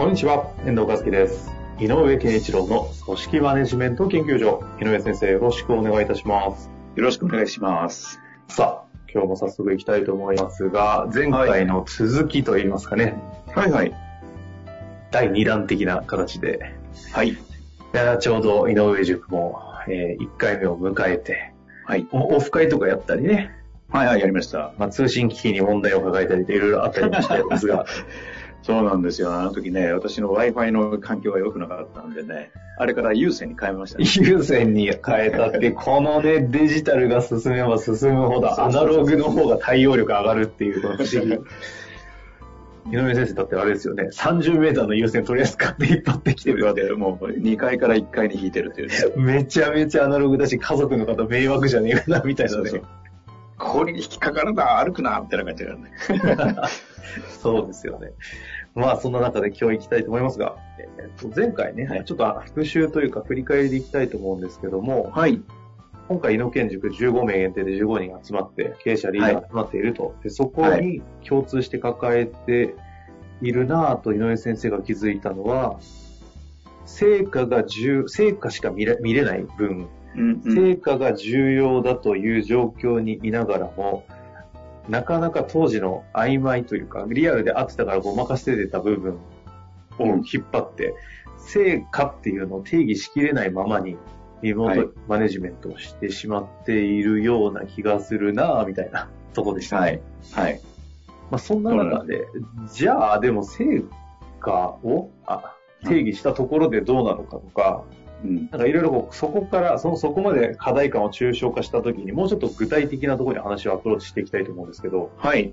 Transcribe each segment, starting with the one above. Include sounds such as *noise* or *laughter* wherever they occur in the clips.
こんにちは、遠藤和樹です。井上健一郎の組織マネジメント研究所。井上先生、よろしくお願いいたします。よろしくお願いします。さあ、今日も早速行きたいと思いますが、前回の続きといいますかね、はいはい。第2弾的な形で、はい。いやちょうど井上塾も、え1回目を迎えて、はい。おオフ会とかやったりね、はいはい、やりました。まあ、通信機器に問題を抱えたりといろいろあったりもしたんですが、*laughs* そうなんですよ。あの時ね、私の Wi-Fi の環境が良くなかったんでね、あれから有線に変えましたね。優先に変えたって、このね、デジタルが進めば進むほど、アナログの方が対応力上がるっていう、この不思議。井上先生だってあれですよね、30メーターの優先とりあえず買って引っ張ってきてる。で、もう2階から1階に引いてるっていうね。めちゃめちゃアナログだし、家族の方迷惑じゃねえかな、みたいなねそうそう。ここに引っかかるな、歩くな、みたいな感じだからね。*laughs* そうですよね。まあ、そんな中で今日行きたいと思いますが、えーと前回ね、はいちょっと復習というか振り返りでいきたいと思うんですけども、はい。今回、井野県塾15名限定で15人が集まって、経営者、リーダーが集まっていると。でそこに共通して抱えているなぁと井上先生が気づいたのは、成果が重、成果しか見れ見れない分、うんうん成果が重要だという状況にいながらも、なかなか当時の曖昧というか、リアルで合ってたからごまかしてた部分を引っ張って、成果っていうのを定義しきれないままに、リモートマネジメントをしてしまっているような気がするなぁ、みたいな *laughs* とこでした。はい。はい。まあ、そんな中で、じゃあ、でも成果をあ定義したところでどうなのかとか、うん。なんかいろいろこうそこから、そのそこまで課題感を抽象化したときに、もうちょっと具体的なところに話をアプローチしていきたいと思うんですけど、はい。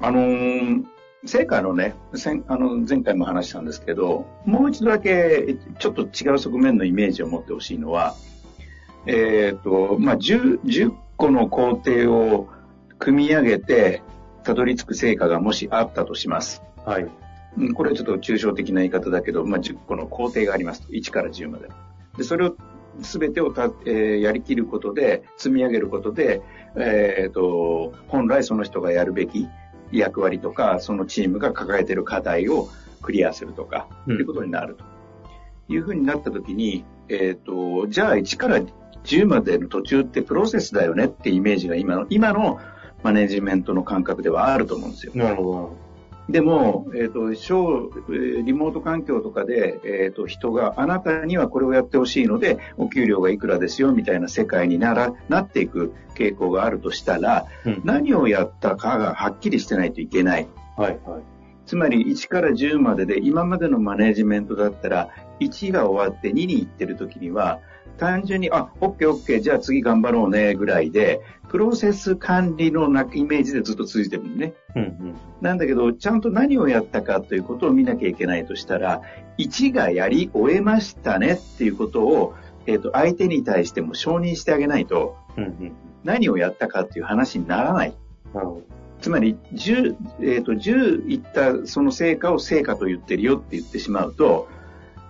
あのー成果のね、先あの前回も話したんですけど、もう一度だけちょっと違う側面のイメージを持ってほしいのは、えっ、と、まあ10、10個の工程を組み上げて、たどり着く成果がもしあったとします。はい。うんこれはちょっと抽象的な言い方だけど、まあ、10個の工程がありますと。1から10まで。で、それを全てをた、えーやりきることで、積み上げることで、えっ、と、本来その人がやるべき役割とか、そのチームが抱えている課題をクリアするとか、うんということになると。いうふうになったときに、えっ、と、じゃあ1から10までの途中ってプロセスだよねってイメージが今の、今のマネジメントの感覚ではあると思うんですよ。なるほど。でも、えっ、と、小、えーリモート環境とかで、えっ、と、人があなたにはこれをやってほしいので、お給料がいくらですよ、みたいな世界になら、なっていく傾向があるとしたら、うん何をやったかがはっきりしてないといけない。はい、はい。つまり、1から10までで、今までのマネジメントだったら、1が終わって2に行ってる時には、単純に、あ、オッケーオッケー、じゃあ次頑張ろうね、ぐらいで、プロセス管理のなイメージでずっと続いてるのね。うん、うん。なんだけど、ちゃんと何をやったかということを見なきゃいけないとしたら、1がやり終えましたねっていうことを、えっ、と、相手に対しても承認してあげないと、うん、うん。何をやったかっていう話にならない。なるほつまり、10、えっ、と、10いったその成果を成果と言ってるよって言ってしまうと、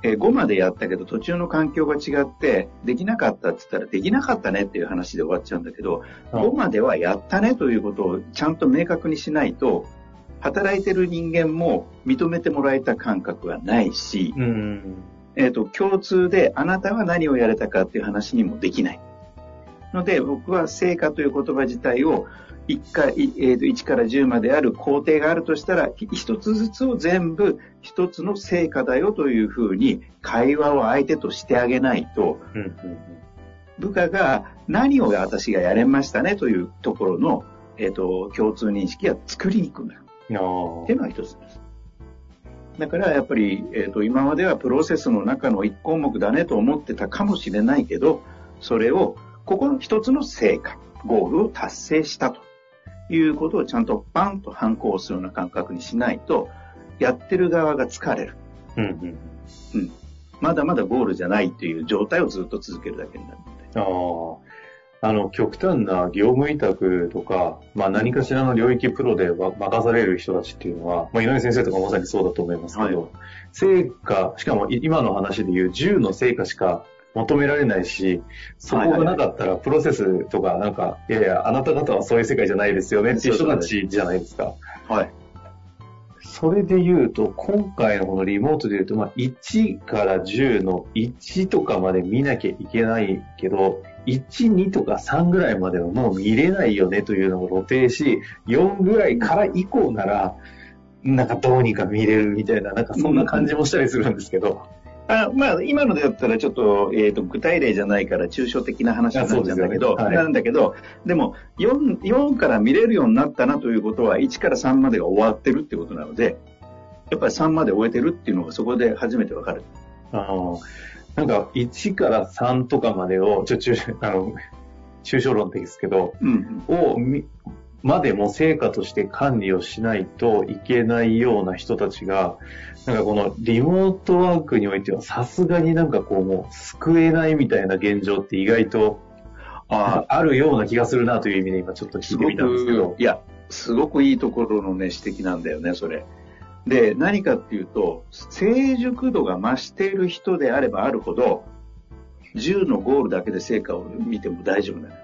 えー5までやったけど途中の環境が違って、できなかったって言ったら、できなかったねっていう話で終わっちゃうんだけど、ど。5まではやったねということをちゃんと明確にしないと、働いてる人間も認めてもらえた感覚はないし、うん、うん。えっ、と、共通であなたは何をやれたかっていう話にもできない。ので、僕は成果という言葉自体を1か、いえーと1から10まである工程があるとしたら、一つずつを全部一つの成果だよというふうに会話を相手としてあげないと、うん、うん。部下が何を私がやれましたねというところの、えっ、と、共通認識が作りにくくなる。っていうのが一つです。だからやっぱり、えっ、と、今まではプロセスの中の一項目だねと思ってたかもしれないけど、それを、ここの一つの成果、ゴールを達成したということをちゃんとパンと反抗するような感覚にしないと、やってる側が疲れる。うんうん。うん。まだまだゴールじゃないっていう状態をずっと続けるだけになるので。ああ。あの、極端な業務委託とか、まあ何かしらの領域プロでは任される人たちっていうのは、まあ井上先生とかまさにそうだと思いますけど、はい成果、しかもい今の話で言う10の成果しか求められないし、そこがなかったらプロセスとかなんか、いやいや、あなた方はそういう世界じゃないですよねっていう人たちじゃないですか。はい。それで言うと、今回のこのリモートで言うと、まあ、1から10の1とかまで見なきゃいけないけど、1、2とか3ぐらいまではもう見れないよねというのを露呈し、4ぐらいから以降なら、なんかどうにか見れるみたいな、なんかそんな感じもしたりするんですけど。あまあ、今のでだったらちょっと、えっ、と、具体例じゃないから抽象的な話になんだけど、ねはいなんだけど、でも4、4から見れるようになったなということは、1から3までが終わってるってことなので、やっぱり3まで終えてるっていうのがそこで初めてわかる。あの、なんか1から3とかまでを、ちょ、ちょ、あの、抽象論的ですけど、うん。をみまでも成果として管理をしないといけないような人たちが、なんかこのリモートワークにおいてはさすがになんかこうもう救えないみたいな現状って意外とああるような気がするなという意味で今ちょっと聞いてみたんですけどく、。いや、すごくいいところのね、指摘なんだよね、それ。で、何かっていうと、成熟度が増している人であればあるほど、10のゴールだけで成果を見ても大丈夫なの。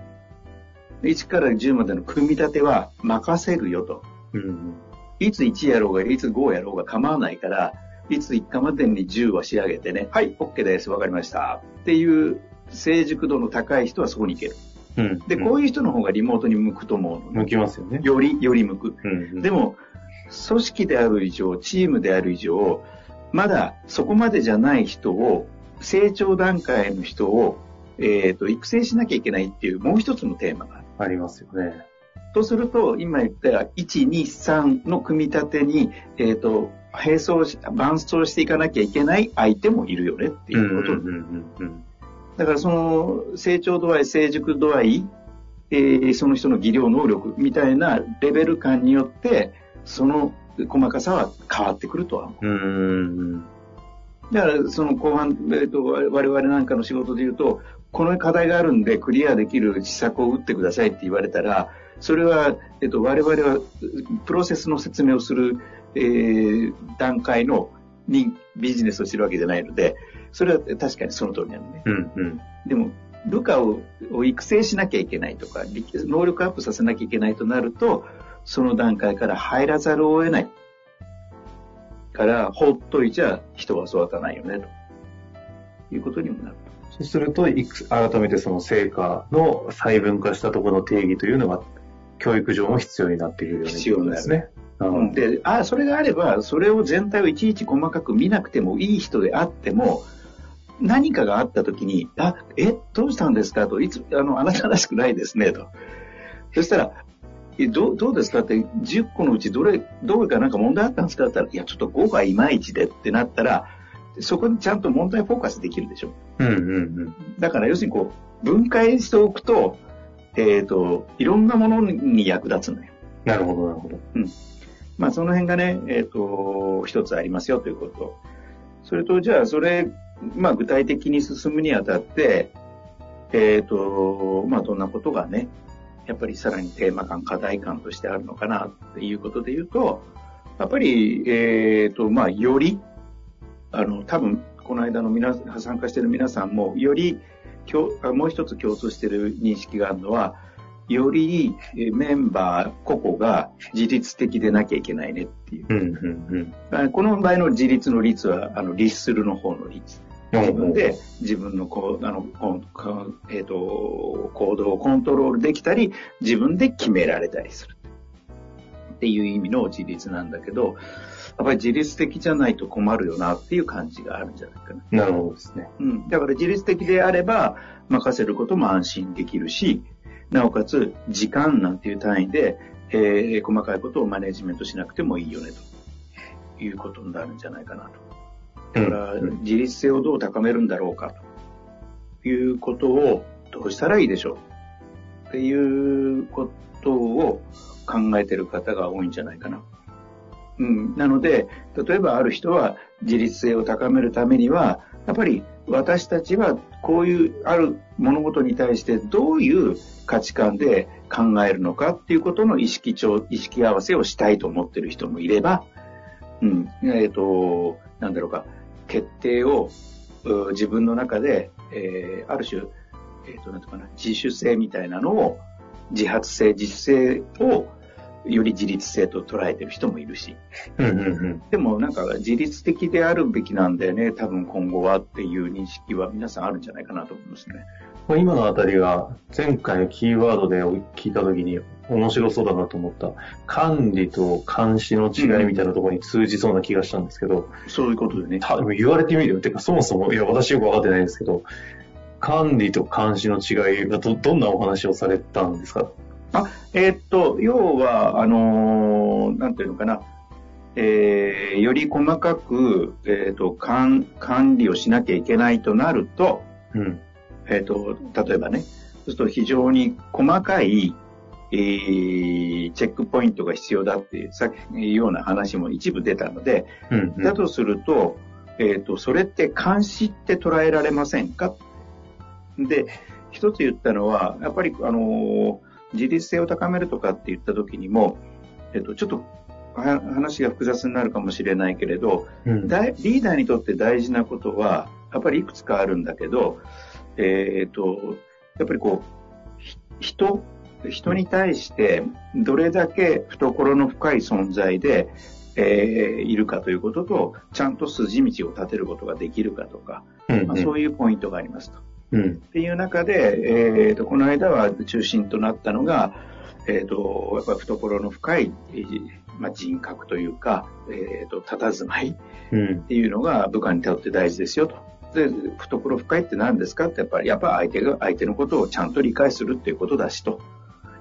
1から10までの組み立ては任せるよと。うん。いつ1やろうが、いつ5やろうが構わないから、いつ1かまでに10は仕上げてね、はい、OK です、わかりました。っていう成熟度の高い人はそこに行ける。うん。で、こういう人の方がリモートに向くと思うのね向きますよね。より、より向く。うん。でも、組織である以上、チームである以上、まだそこまでじゃない人を、成長段階の人を、えっ、と、育成しなきゃいけないっていうもう一つのテーマがある。ありますよね。とすると、今言った1、2、3の組み立てに、えっ、と、並走し、伴走していかなきゃいけない相手もいるよねっていうこと。だからその成長度合い、成熟度合い、えーその人の技量能力みたいなレベル感によって、その細かさは変わってくるとは思う。う。だからその後半、えーと、我我々なんかの仕事で言うと、この課題があるんでクリアできる施策を打ってくださいって言われたら、それは、えっと、我々はプロセスの説明をする、えー段階のにビジネスをしてるわけじゃないので、それは確かにその通りなのね。うんうん。でも、部下をを育成しなきゃいけないとか、力能力アップさせなきゃいけないとなると、その段階から入らざるを得ない。から、ほっといちゃ人は育たないよね、ということにもなる。そうすると、改めてその成果の細分化したところの定義というのが、教育上も必要になってくるよね。必要ですね。うんで、あ、それがあれば、それを全体をいちいち細かく見なくてもいい人であっても、何かがあった時に、あ、え、どうしたんですかと、いつ、あの、あなたらしくないですね、と。そしたら、え、どう、どうですかって、10個のうちどれ、どれかなんか問題あったんですかって言ったら、いや、ちょっと5がいまいちでってなったら、そこにちゃんと問題フォーカスできるでしょ。うんうんうん。だから要するにこう、分解しておくと、えっ、と、いろんなものに役立つのよ。なるほど、なるほど。まあ、その辺がね、えっ、と、一つありますよということ。それと、じゃあ、それ、まあ、具体的に進むにあたって、えっ、と、まあ、どんなことがね、やっぱりさらにテーマ感、課題感としてあるのかなっていうことで言うと、やっぱり、えっ、と、まあ、より、あの、多分、この間の皆参加している皆さんも、より、もう一つ共通している認識があるのは、よりえーメンバー個々が自律的でなきゃいけないねっていう。うんうんあこの場合の自立の率は、あの、律するの方の率。うん。自分で自分のこう、あの、えっ、と、行動をコントロールできたり、自分で決められたりする。っていう意味の自立なんだけど、ぱり自律的じゃないと困るよなっていう感じがあるんじゃないかな。なるほどですね。うん。だから自律的であれば、任せることも安心できるし、なおかつ、時間なんていう単位で、えー細かいことをマネジメントしなくてもいいよね、ということになるんじゃないかなと。だから、うん自律性をどう高めるんだろうか、ということをどうしたらいいでしょう。っていうことを考考えてる方が多いんじゃないかな。うん。なので、例えばある人は自立性を高めるためには、やっぱり私たちはこういうある物事に対してどういう価値観で考えるのかっていうことの意識調、意識合わせをしたいと思ってる人もいれば、うん、えっ、ー、と、なんだろうか、決定を自分の中で、えー、ある種、えっ、ー、と、なんとかな、自主性みたいなのを、自発性、自主性をより自律性と捉えてる人もいるし。でもなんか自律的であるべきなんだよね、多分今後はっていう認識は皆さんあるんじゃないかなと思いますね。今のあたりが前回のキーワードで聞いたときに面白そうだなと思った管理と監視の違いみたいなところに通じそうな気がしたんですけど、うん、そういうことでね。言われてみるよ。てかそもそも、いや私よくわかってないんですけど、管理と監視の違いがど、どんなお話をされたんですか？あ、えー、っと、要は、あのー、なんていうのかな、えー、より細かく、えー、っと管、管理をしなきゃいけないとなると、うん、えっと、例えばね、そうすると非常に細かい、えー、チェックポイントが必要だっていう、さっきような話も一部出たので、うんうん、だとすると、えっ、と、それって監視って捉えられませんか？で、一つ言ったのは、やっぱり、あのー自立性を高めるとかって言った時にも、えっと、ちょっと話が複雑になるかもしれないけれど、うん、リーダーにとって大事なことは、やっぱりいくつかあるんだけど、えっ、と、やっぱりこう、人、人に対してどれだけ懐の深い存在で、えー、いるかということと、ちゃんと筋道を立てることができるかとか、うんうん、まあ、そういうポイントがありますと。うん、っていう中で、えーと、この間は中心となったのが、えーと、やっぱり懐の深い、まあ、人格というか、えーと、佇まいっていうのが部下にとって大事ですよと。で、懐深いって何ですかってやっぱり、やっぱ相手が、相手のことをちゃんと理解するっていうことだしと、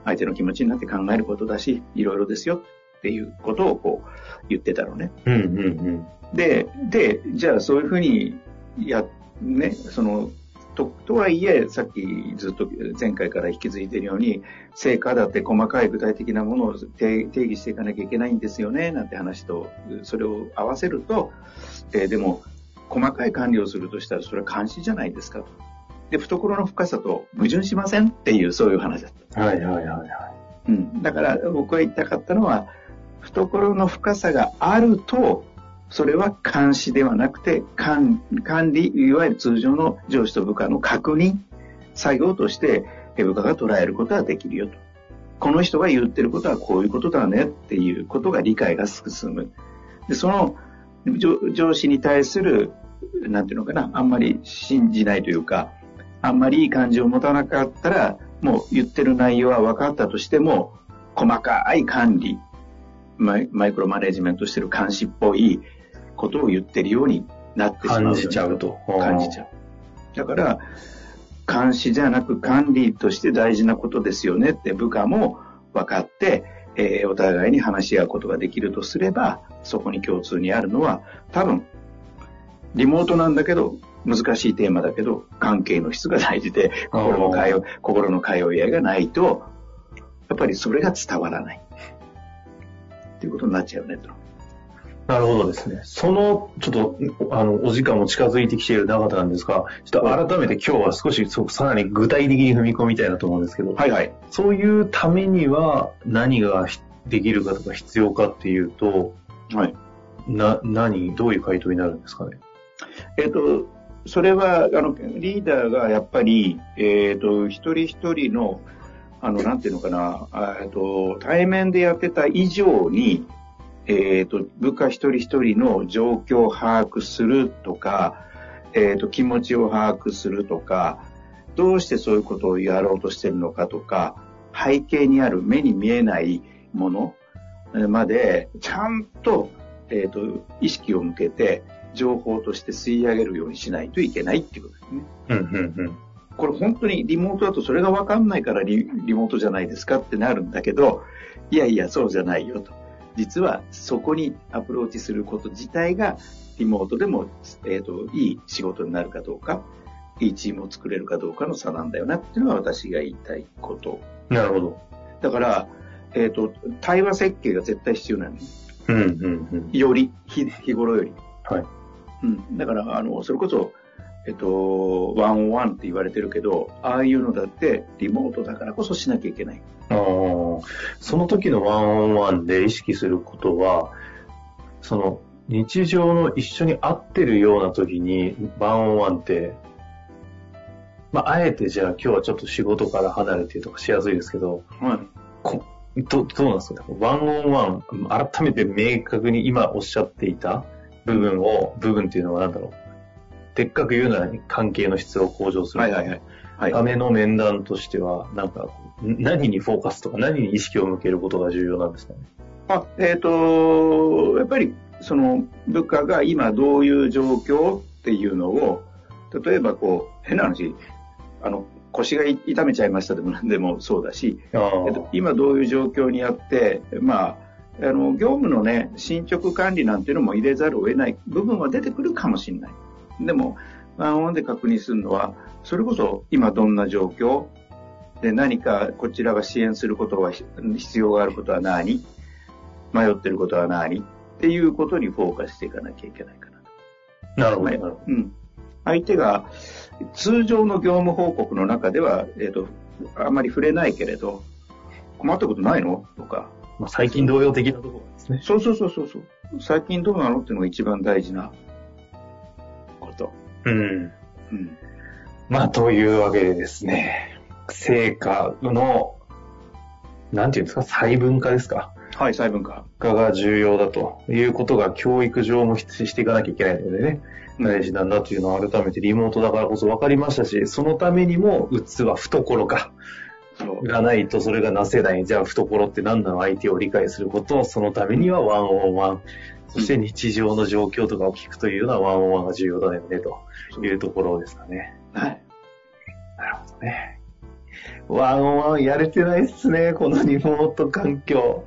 相手の気持ちになって考えることだし、いろいろですよ。っていうことをこう言ってたのね。うんうんうん、で、で、じゃあそういうふうにや、ね、そのととはいえ、さっきずっと前回から引き継いでいるように、成果だって細かい具体的なものを定義していかなきゃいけないんですよね、なんて話と、それを合わせると、えー、でも、細かい管理をするとしたら、それは監視じゃないですかと。で、懐の深さと矛盾しませんっていう、そういう話だった。はいはいはいはい。うん。だから僕が言いたかったのは、懐の深さがあると、それは監視ではなくて管理、いわゆる通常の上司と部下の確認、作業として部下が捉えることができるよと。この人が言ってることはこういうことだねっていうことが理解が進む。で、その上司に対する、なんていうのかな、あんまり信じないというか、あんまりいい感じを持たなかったら、もう言ってる内容は分かったとしても、細かい管理、マイクロマネジメントしてる監視っぽいことを言ってるようになってしまう。感じちゃうと。感じちゃう。だから、監視じゃなく管理として大事なことですよねって部下も分かって、えー、お互いに話し合うことができるとすれば、そこに共通にあるのは、多分、リモートなんだけど、難しいテーマだけど、関係の質が大事で、心の通い、心の通い合いがないと、やっぱりそれが伝わらない。っていうことになっちゃうねと。なるほどですね。その、ちょっと、あの、お時間も近づいてきている中なんですが、ちょっと改めて今日は少し、さらに具体的に踏み込みたいなと思うんですけど、はいはい。そういうためには何ができるかとか必要かっていうと、はい。な、何、どういう回答になるんですかね？えっ、と、それは、あの、リーダーがやっぱり、えっ、ー、と、一人一人の、あの、なんていうのかな、えっと、対面でやってた以上に、えっ、ー、と、部下一人一人の状況を把握するとか、えっ、ー、と、気持ちを把握するとか、どうしてそういうことをやろうとしてるのかとか、背景にある目に見えないものまで、ちゃんと、えっ、ー、と、意識を向けて、情報として吸い上げるようにしないといけないっていうことですね。うんうんうん。これ本当にリモートだとそれがわかんないからリリモートじゃないですかってなるんだけど、いやいや、そうじゃないよと。実はそこにアプローチすること自体がリモートでも、えっ、ー、と、いい仕事になるかどうか、いいチームを作れるかどうかの差なんだよなっていうのが私が言いたいこと。なるほど。だから、えっ、と、対話設計が絶対必要なの。うんうんうん。より、日日頃より。はい。うん。だから、あの、それこそ、えっと、ワンオンワンって言われてるけど、ああいうのだって、リモートだからこそしなきゃいけない。あーその時のワンオンワンで意識することは、その日常の一緒に会ってるような時にワンオンワンって、まあ、あえてじゃあ今日はちょっと仕事から離れてとかしやすいですけど、はい。こどどうなんですか？ねワンオンワン、改めて明確に今おっしゃっていた部分を、部分っていうのは何だろう？でっかく言うなら関係の質を向上する。はいはいはい。はい。ための面談としては、なんか、ん何にフォーカスとか何に意識を向けることが重要なんですかね？あ、えっ、と、やっぱり、その、部下が今どういう状況っていうのを、例えばこう、変な話、あの、腰が痛めちゃいましたでも何でもそうだし、あえっと、今どういう状況にあって、まあ、あの、業務のね、進捗管理なんていうのも入れざるを得ない部分は出てくるかもしれない。でも、ワンオンで確認するのは、それこそ今どんな状況で何かこちらが支援することがひ必要があることは何迷ってることは何っていうことにフォーカスしていかなきゃいけないかなと。なるほど。うん。相手が通常の業務報告の中では、えっ、と、あまり触れないけれど、困ったことないの？とか、まあ、最近同様的なところですね。そうそうそうそうそう。最近どうなの？っていうのが一番大事な。うん。うん。まあ、というわけでですね、成果の、なんていうんですか、細分化ですか。はい、細分化。化が重要だということが教育上も必していかなきゃいけないのでね、大事なんだというのを改めてリモートだからこそ分かりましたし、そのためにも器、懐か。がないとそれがなせない。じゃあ懐って何なの？相手を理解すること、そのためにはワンオンワン。そして日常の状況とかを聞くというのはワンオンワンが重要だよね、というところですかね。はい。なるほどね。ワンオンワンやれてないっすね、このリモート環境。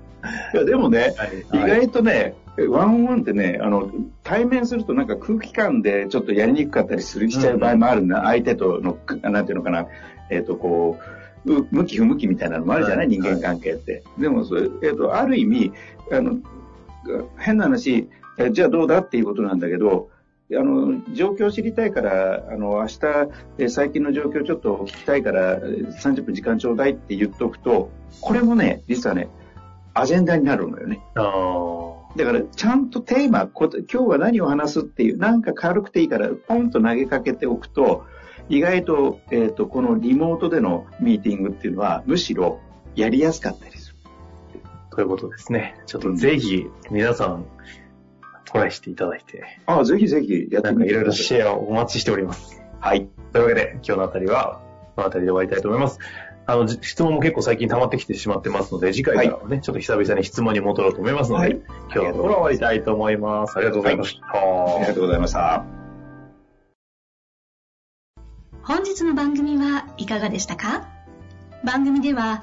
いや、でもね、意はい外とね、ワンオンワンってね、あの、対面するとなんか空気感でちょっとやりにくかったりする、しちゃう場合もあるな、相手との、なんていうのかな、えっ、と、こう、う向き不向きみたいなのもあるじゃない、はい人間関係って。でもそれ、えっ、と、ある意味、あの、変な話、えじゃあどうだっていうことなんだけど、あの、状況を知りたいから、あの、明日、え最近の状況ちょっと聞きたいから、え30分時間ちょうだいって言っとくと、これもね、実はね、アジェンダになるのよね。だから、ちゃんとテーマ、今日は何を話すっていう、なんか軽くていいから、ポンと投げかけておくと、意外と、えっ、と、このリモートでのミーティングっていうのは、むしろやりやすかったり。ということですね。ちょっとぜひ皆さんトライしていただいて、ああ、ぜひぜひやってなんかいろいろ。シェアをお待ちしております。はい。というわけで、今日のあたりは、このあたりで終わりたいと思います。あの、じ質問も結構最近溜まってきてしまってますので、次回からはね、ちょっと久々に質問に戻ろうと思いますので、はい今日はこれ終わりたいと思います。ありがとうございました。ありがとうございました。本日の番組はいかがでしたか？番組では